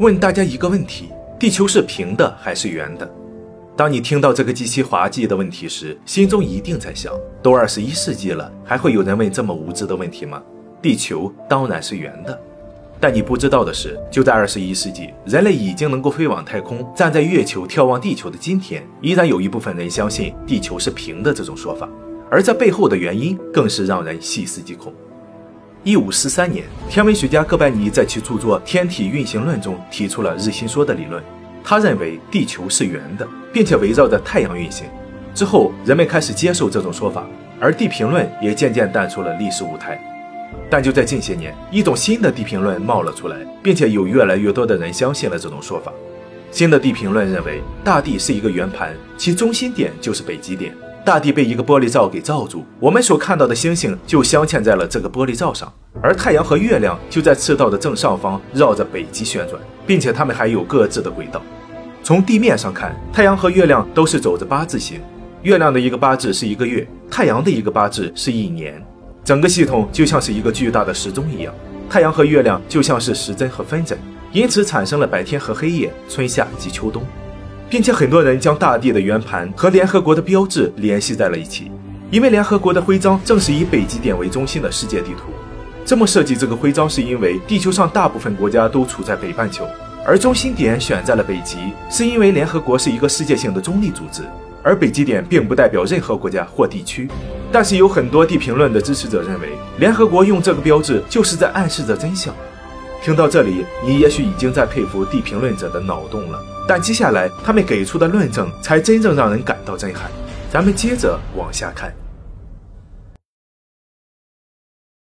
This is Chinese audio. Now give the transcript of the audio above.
问大家一个问题：地球是平的还是圆的？当你听到这个极其滑稽的问题时，心中一定在想：都二十一世纪了，还会有人问这么无知的问题吗？地球当然是圆的。但你不知道的是，就在二十一世纪，人类已经能够飞往太空，站在月球眺望地球的今天，依然有一部分人相信地球是平的这种说法。而这背后的原因更是让人细思极恐。一五四三年，天文学家哥白尼在其著作《天体运行论》中提出了日心说的理论。他认为地球是圆的，并且围绕着太阳运行。之后，人们开始接受这种说法，而地平论也渐渐淡出了历史舞台。但就在近些年，一种新的地平论冒了出来，并且有越来越多的人相信了这种说法。新的地平论认为，大地是一个圆盘，其中心点就是北极点。大地被一个玻璃罩给罩住，我们所看到的星星就镶嵌在了这个玻璃罩上，而太阳和月亮就在赤道的正上方绕着北极旋转，并且它们还有各自的轨道。从地面上看，太阳和月亮都是走着八字形，月亮的一个八字是一个月，太阳的一个八字是一年，整个系统就像是一个巨大的时钟一样，太阳和月亮就像是时针和分针，因此产生了白天和黑夜、春夏及秋冬。并且很多人将大地的圆盘和联合国的标志联系在了一起，因为联合国的徽章正是以北极点为中心的世界地图。这么设计这个徽章，是因为地球上大部分国家都处在北半球，而中心点选在了北极，是因为联合国是一个世界性的中立组织，而北极点并不代表任何国家或地区。但是有很多地评论的支持者认为，联合国用这个标志就是在暗示着真相。听到这里，你也许已经在佩服地评论者的脑洞了。但接下来他们给出的论证才真正让人感到震撼。咱们接着往下看。